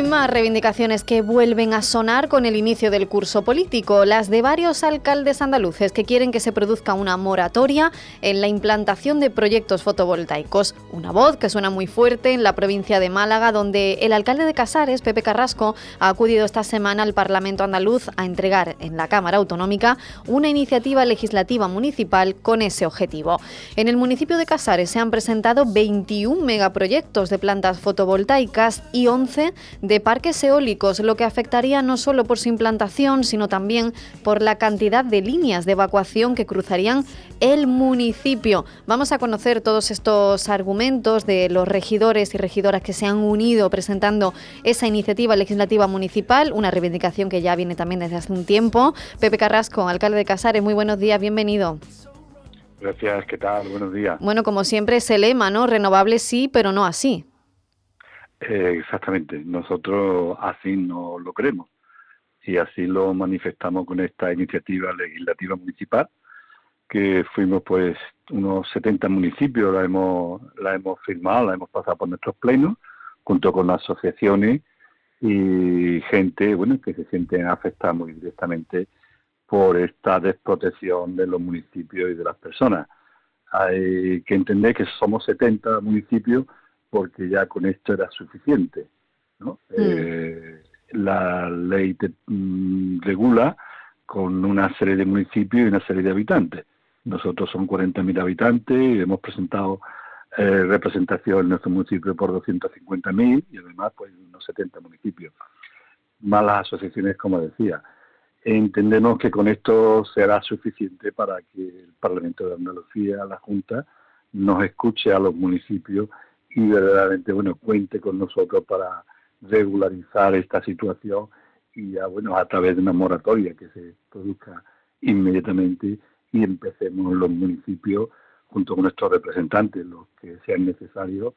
Más reivindicaciones que vuelven a sonar con el inicio del curso político, las de varios alcaldes andaluces que quieren que se produzca una moratoria en la implantación de proyectos fotovoltaicos. Una voz que suena muy fuerte en la provincia de Málaga, donde el alcalde de Casares, Pepe Carrasco, ha acudido esta semana al Parlamento andaluz a entregar en la Cámara Autonómica una iniciativa legislativa municipal con ese objetivo. En el municipio de Casares se han presentado 21 megaproyectos de plantas fotovoltaicas y 11 de parques eólicos, lo que afectaría no solo por su implantación, sino también por la cantidad de líneas de evacuación que cruzarían el municipio. Vamos a conocer todos estos argumentos de los regidores y regidoras que se han unido presentando esa iniciativa legislativa municipal, una reivindicación que ya viene también desde hace un tiempo. Pepe Carrasco, alcalde de Casares, muy buenos días, bienvenido. Gracias, ¿qué tal? Buenos días. Bueno, como siempre, ese lema, ¿no? Renovable sí, pero no así. Eh, exactamente, nosotros así no lo creemos y así lo manifestamos con esta iniciativa legislativa municipal que fuimos pues unos 70 municipios, la hemos, la hemos firmado, la hemos pasado por nuestros plenos, junto con asociaciones y gente bueno que se sienten afectadas muy directamente por esta desprotección de los municipios y de las personas. Hay que entender que somos 70 municipios porque ya con esto era suficiente. ¿no? Mm. Eh, la ley mm, regula con una serie de municipios y una serie de habitantes. Nosotros son 40.000 habitantes y hemos presentado eh, representación en nuestro municipio por 250.000 y además pues unos 70 municipios. Más las asociaciones, como decía. Entendemos que con esto será suficiente para que el Parlamento de Andalucía, la Junta, nos escuche a los municipios y verdaderamente bueno cuente con nosotros para regularizar esta situación y ya bueno a través de una moratoria que se produzca inmediatamente y empecemos los municipios junto con nuestros representantes los que sean necesarios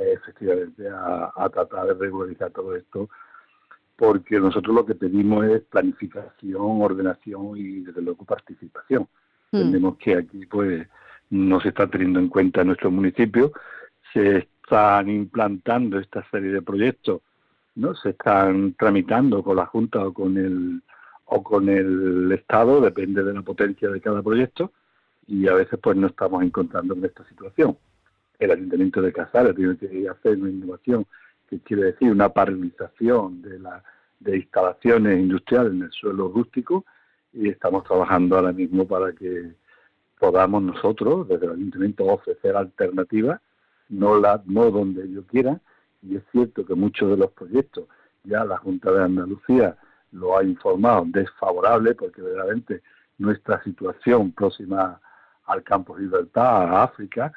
efectivamente a, tratar de regularizar todo esto porque nosotros lo que pedimos es planificación, ordenación y desde luego participación. Mm. Entendemos que aquí pues no se está teniendo en cuenta en nuestro municipio se están implantando esta serie de proyectos, ¿no? Se están tramitando con la Junta o con el o con el Estado, depende de la potencia de cada proyecto, y a veces pues no estamos encontrando en esta situación. El Ayuntamiento de Casares tiene que hacer una innovación, que quiere decir una paralización de, la, de instalaciones industriales en el suelo rústico, y estamos trabajando ahora mismo para que podamos nosotros, desde el Ayuntamiento, ofrecer alternativas no, la, no donde yo quiera, y es cierto que muchos de los proyectos ya la Junta de Andalucía lo ha informado desfavorable, porque verdaderamente nuestra situación próxima al campo de libertad, a África,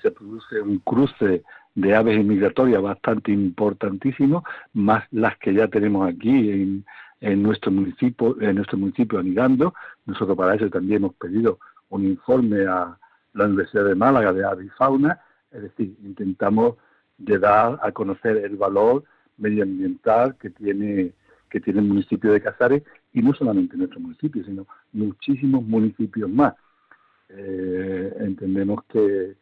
se produce un cruce de aves migratorias bastante importantísimo, más las que ya tenemos aquí en, en nuestro municipio, en nuestro municipio anidando. Nosotros para eso también hemos pedido un informe a la Universidad de Málaga de avifauna es decir, intentamos de dar a conocer el valor medioambiental que tiene que tiene el municipio de Casares y no solamente nuestro municipio, sino muchísimos municipios más. Eh, entendemos que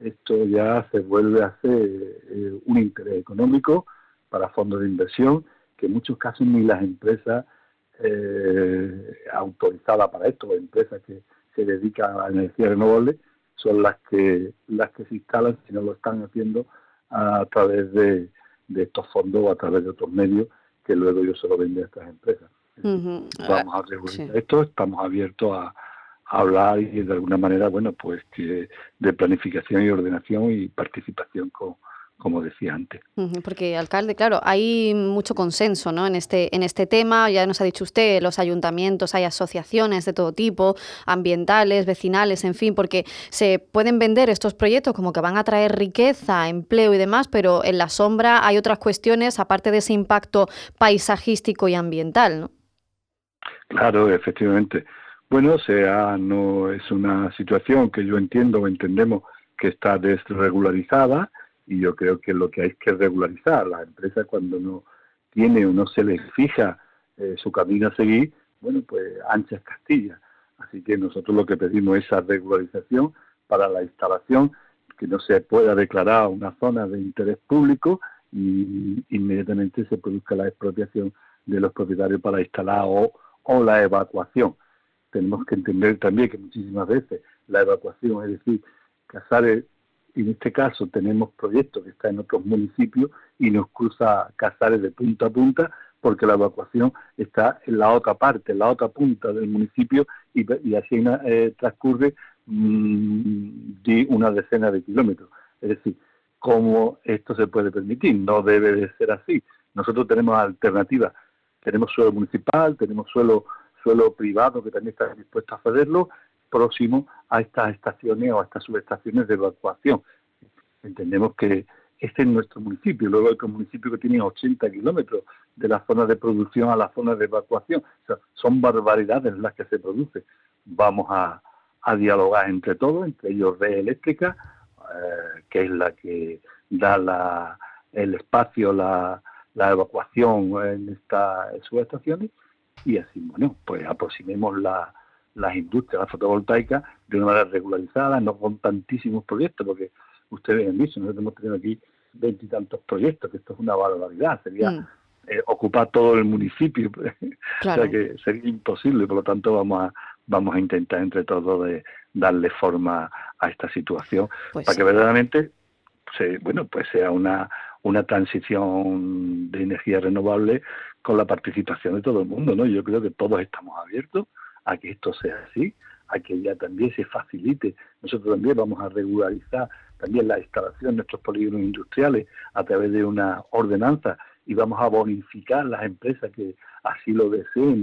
esto ya se vuelve a ser eh, un interés económico para fondos de inversión, que en muchos casos ni las empresas eh, autorizadas para esto, empresas que se dedican a energía renovable, son las que las que se instalan si no lo están haciendo a través de, estos fondos o a través de otros medios que luego ellos se lo venden a estas empresas. Vamos a regular esto, estamos abiertos a, hablar y de alguna manera, bueno, pues que de planificación y ordenación y participación con, como decía antes. Porque, alcalde, claro, hay mucho consenso ¿no? en, este, en este tema. Ya nos ha dicho usted, los ayuntamientos, hay asociaciones de todo tipo, ambientales, vecinales, en fin, porque se pueden vender estos proyectos como que van a traer riqueza, empleo y demás, pero en la sombra hay otras cuestiones, aparte de ese impacto paisajístico y ambiental. ¿no? Claro, efectivamente. Bueno, sea, no es una situación que yo entiendo o entendemos que está desregularizada y yo creo que lo que hay que regularizar. La empresa cuando no tiene o no se le fija eh, su camino a seguir, bueno, pues ancha es Castilla. Así que nosotros lo que pedimos es esa regularización para la instalación, que no se pueda declarar una zona de interés público y inmediatamente se produzca la expropiación de los propietarios para instalar o, o la evacuación. Tenemos que entender también que muchísimas veces la evacuación, es decir, Casares en este caso tenemos proyectos que están en otros municipios y nos cruza Casares de punta a punta porque la evacuación está en la otra parte, en la otra punta del municipio y, así eh, transcurre mm, una decena de kilómetros. Es decir, ¿cómo esto se puede permitir? No debe de ser así. Nosotros tenemos alternativas. Tenemos suelo municipal, tenemos suelo, suelo privado que también está dispuesto a cederlo próximo a estas estaciones o a estas subestaciones de evacuación. Entendemos que este es nuestro municipio, luego hay otro municipio que tiene 80 kilómetros de la zona de producción a la zona de evacuación. son barbaridades las que se producen. Vamos a, dialogar entre todos, entre ellos Red Eléctrica, eh, que es la que da el espacio, la, evacuación en estas subestaciones, y así, bueno, pues aproximemos la, las industrias fotovoltaicas de una manera regularizada, no con tantísimos proyectos, porque ustedes han visto, nosotros hemos tenido aquí veintitantos proyectos, que esto es una barbaridad, sería mm. eh, ocupar todo el municipio, o sea que sería imposible, por lo tanto vamos a vamos a intentar entre todos de darle forma a esta situación pues para que verdaderamente se, bueno pues sea una una transición de energía renovable con la participación de todo el mundo, ¿no? Yo creo que todos estamos abiertos a que esto sea así, a que ya también se facilite. Nosotros también vamos a regularizar también la instalación de nuestros polígonos industriales a través de una ordenanza y vamos a bonificar las empresas que así lo deseen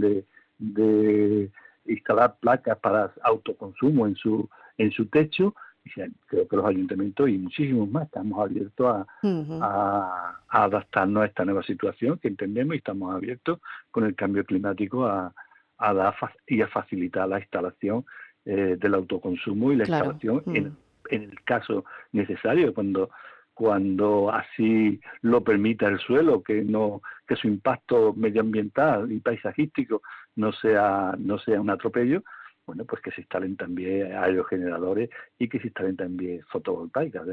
de, instalar placas para autoconsumo en su en su techo y creo que los ayuntamientos y muchísimos más estamos abiertos a, a adaptarnos a esta nueva situación que entendemos y estamos abiertos con el cambio climático a, a dar y a facilitar la instalación eh, del autoconsumo y la instalación en, mm. en, el caso necesario cuando cuando así lo permita el suelo que no que su impacto medioambiental y paisajístico no sea no sea un atropello bueno, pues que se instalen también aerogeneradores y que se instalen también fotovoltaicas.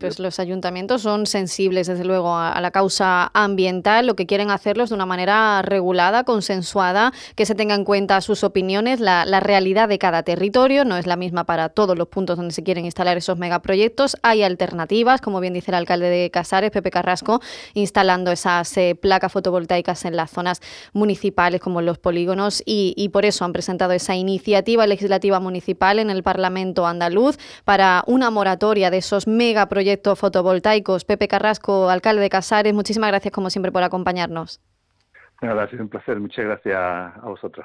Pues los ayuntamientos son sensibles, desde luego, a, la causa ambiental. Lo que quieren hacerlo es de una manera regulada, consensuada, que se tenga en cuenta sus opiniones, la, realidad de cada territorio. No es la misma para todos los puntos donde se quieren instalar esos megaproyectos. Hay alternativas, como bien dice el alcalde de Casares, Pepe Carrasco, instalando esas eh, placas fotovoltaicas en las zonas municipales, como en los polígonos, y, y por eso han presentado esa legislativa municipal en el Parlamento andaluz para una moratoria de esos megaproyectos fotovoltaicos. Pepe Carrasco, alcalde de Casares, muchísimas gracias como siempre por acompañarnos. Nada, ha sido un placer. Muchas gracias a vosotros.